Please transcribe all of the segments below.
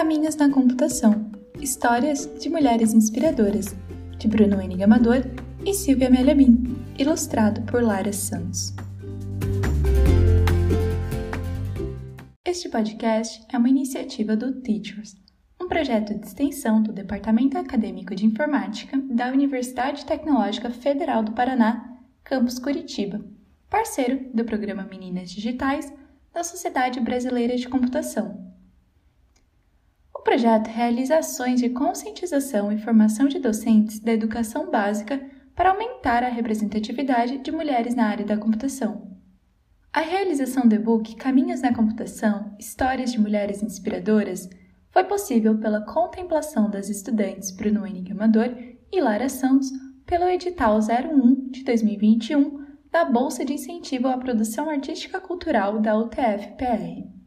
Caminhos na Computação. Histórias de Mulheres Inspiradoras, de Bruno Henning Amador e Silvia Melhabim, ilustrado por Lara Santos. Este podcast é uma iniciativa do Teachers, um projeto de extensão do Departamento Acadêmico de Informática da Universidade Tecnológica Federal do Paraná, campus Curitiba, parceiro do programa Meninas Digitais da Sociedade Brasileira de Computação, o projeto realiza ações de conscientização e formação de docentes da educação básica para aumentar a representatividade de mulheres na área da computação. A realização do e-book Caminhos na Computação Histórias de Mulheres Inspiradoras foi possível pela contemplação das estudantes Bruno Henrique e Lara Santos pelo edital 01 de 2021 da Bolsa de Incentivo à Produção Artística Cultural da UTF-PR.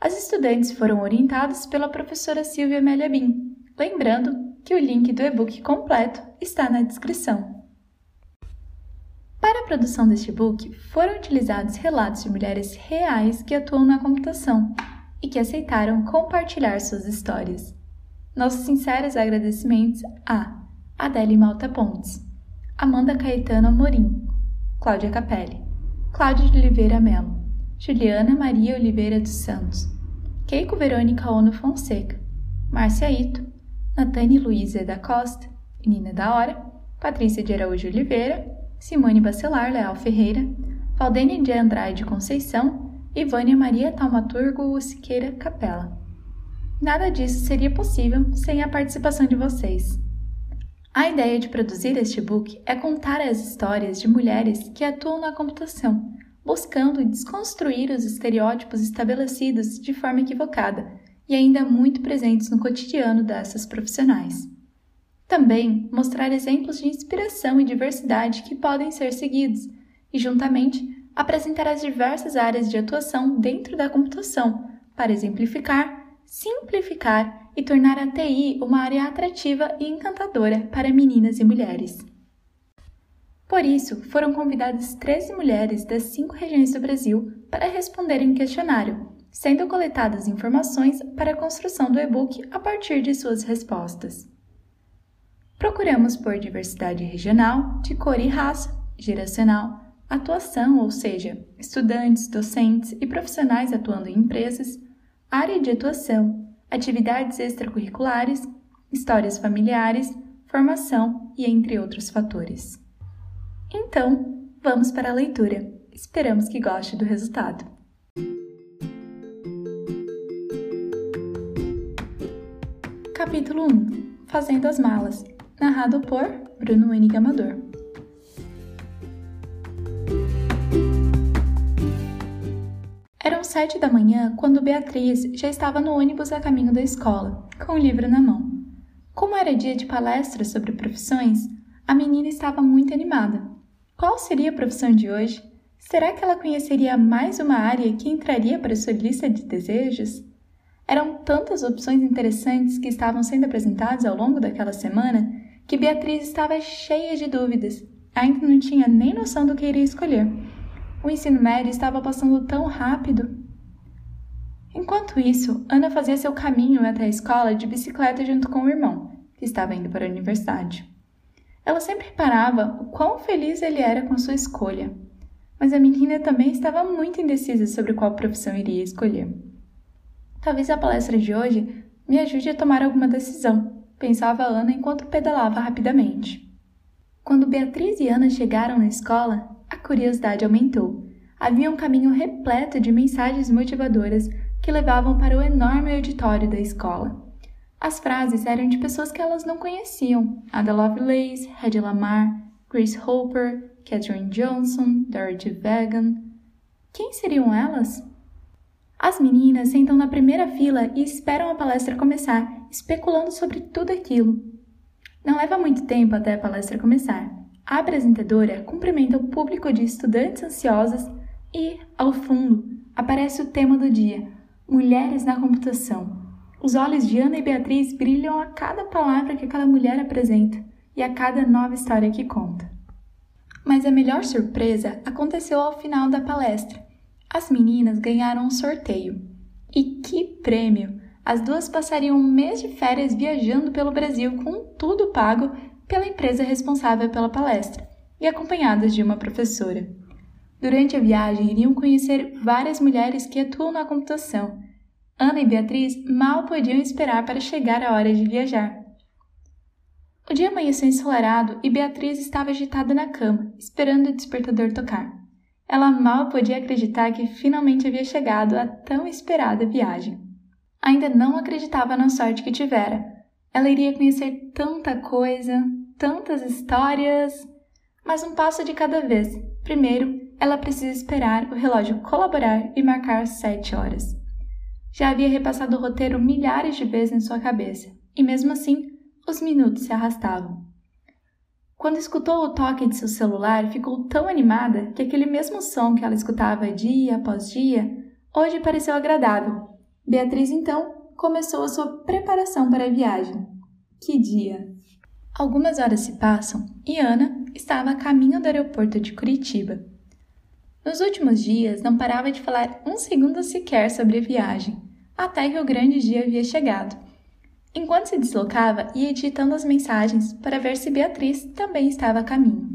As estudantes foram orientadas pela professora Silvia Amélia Bin, lembrando que o link do e-book completo está na descrição. Para a produção deste e-book, foram utilizados relatos de mulheres reais que atuam na computação e que aceitaram compartilhar suas histórias. Nossos sinceros agradecimentos a Adele Malta Pontes, Amanda Caetano Amorim, Cláudia Capelli, Cláudia de Oliveira Melo, Juliana Maria Oliveira dos Santos, Keiko Verônica Ono Fonseca, Márcia Ito, Natane Luísa da Costa, Nina da Hora, Patrícia de Araújo Oliveira, Simone Bacelar Leal Ferreira, Valdene de Andrade Conceição e Vânia Maria Taumaturgo Siqueira Capela. Nada disso seria possível sem a participação de vocês. A ideia de produzir este book é contar as histórias de mulheres que atuam na computação buscando desconstruir os estereótipos estabelecidos de forma equivocada e ainda muito presentes no cotidiano dessas profissionais. Também mostrar exemplos de inspiração e diversidade que podem ser seguidos e, juntamente, apresentar as diversas áreas de atuação dentro da computação para exemplificar, simplificar e tornar a TI uma área atrativa e encantadora para meninas e mulheres. Por isso, foram convidadas 13 mulheres das cinco regiões do Brasil para responderem o questionário, sendo coletadas informações para a construção do e-book a partir de suas respostas. Procuramos por diversidade regional, de cor e raça, geracional, atuação, ou seja, estudantes, docentes e profissionais atuando em empresas, área de atuação, atividades extracurriculares, histórias familiares, formação e entre outros fatores. Então, vamos para a leitura. Esperamos que goste do resultado. Capítulo 1 Fazendo as Malas Narrado por Bruno Henrique Amador Eram sete da manhã quando Beatriz já estava no ônibus a caminho da escola, com o livro na mão. Como era dia de palestra sobre profissões, a menina estava muito animada qual seria a profissão de hoje? Será que ela conheceria mais uma área que entraria para sua lista de desejos? Eram tantas opções interessantes que estavam sendo apresentadas ao longo daquela semana que Beatriz estava cheia de dúvidas. Ainda não tinha nem noção do que iria escolher. O ensino médio estava passando tão rápido. Enquanto isso, Ana fazia seu caminho até a escola de bicicleta junto com o irmão, que estava indo para a universidade. Ela sempre reparava o quão feliz ele era com sua escolha, mas a menina também estava muito indecisa sobre qual profissão iria escolher. Talvez a palestra de hoje me ajude a tomar alguma decisão, pensava Ana enquanto pedalava rapidamente. Quando Beatriz e Ana chegaram na escola, a curiosidade aumentou. Havia um caminho repleto de mensagens motivadoras que levavam para o enorme auditório da escola. As frases eram de pessoas que elas não conheciam: Ada Lovelace, Hedy Lamar, Grace Hopper, Katherine Johnson, Dorothy Vaughan. Quem seriam elas? As meninas sentam na primeira fila e esperam a palestra começar, especulando sobre tudo aquilo. Não leva muito tempo até a palestra começar. A apresentadora cumprimenta o público de estudantes ansiosos e, ao fundo, aparece o tema do dia: Mulheres na computação. Os olhos de Ana e Beatriz brilham a cada palavra que aquela mulher apresenta e a cada nova história que conta. Mas a melhor surpresa aconteceu ao final da palestra. As meninas ganharam um sorteio. E que prêmio! as duas passariam um mês de férias viajando pelo Brasil com tudo pago pela empresa responsável pela palestra e acompanhadas de uma professora. Durante a viagem, iriam conhecer várias mulheres que atuam na computação. Ana e Beatriz mal podiam esperar para chegar a hora de viajar. O dia amanheceu ensolarado e Beatriz estava agitada na cama, esperando o despertador tocar. Ela mal podia acreditar que finalmente havia chegado a tão esperada viagem. Ainda não acreditava na sorte que tivera. Ela iria conhecer tanta coisa, tantas histórias. Mas um passo de cada vez. Primeiro, ela precisa esperar o relógio colaborar e marcar sete horas. Já havia repassado o roteiro milhares de vezes em sua cabeça, e mesmo assim, os minutos se arrastavam. Quando escutou o toque de seu celular, ficou tão animada que aquele mesmo som que ela escutava dia após dia, hoje pareceu agradável. Beatriz então começou a sua preparação para a viagem. Que dia! Algumas horas se passam e Ana estava a caminho do aeroporto de Curitiba. Nos últimos dias não parava de falar um segundo sequer sobre a viagem, até que o grande dia havia chegado. Enquanto se deslocava, ia editando as mensagens para ver se Beatriz também estava a caminho.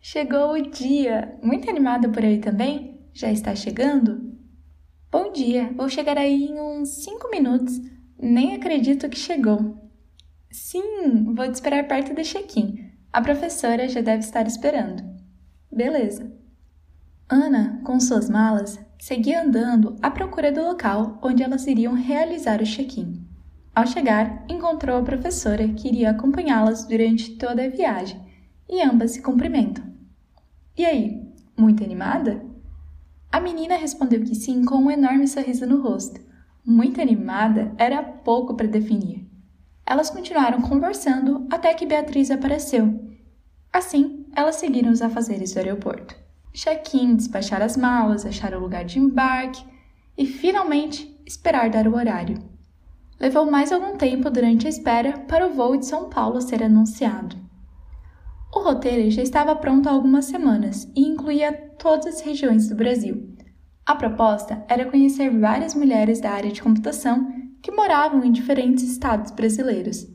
Chegou o dia! Muito animada por aí também? Já está chegando? Bom dia, vou chegar aí em uns cinco minutos. Nem acredito que chegou. Sim, vou te esperar perto do check-in. A professora já deve estar esperando. Beleza. Ana, com suas malas, seguia andando à procura do local onde elas iriam realizar o check-in. Ao chegar, encontrou a professora que iria acompanhá-las durante toda a viagem e ambas se cumprimentam. E aí, muito animada? A menina respondeu que sim com um enorme sorriso no rosto. Muito animada era pouco para definir. Elas continuaram conversando até que Beatriz apareceu. Assim, elas seguiram os afazeres do aeroporto. Check-in, despachar as malas, achar o lugar de embarque e, finalmente, esperar dar o horário. Levou mais algum tempo durante a espera para o voo de São Paulo ser anunciado. O roteiro já estava pronto há algumas semanas e incluía todas as regiões do Brasil. A proposta era conhecer várias mulheres da área de computação que moravam em diferentes estados brasileiros.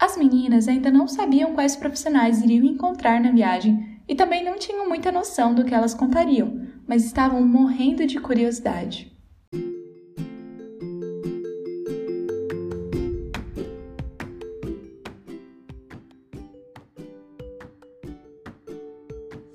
As meninas ainda não sabiam quais profissionais iriam encontrar na viagem e também não tinham muita noção do que elas contariam, mas estavam morrendo de curiosidade.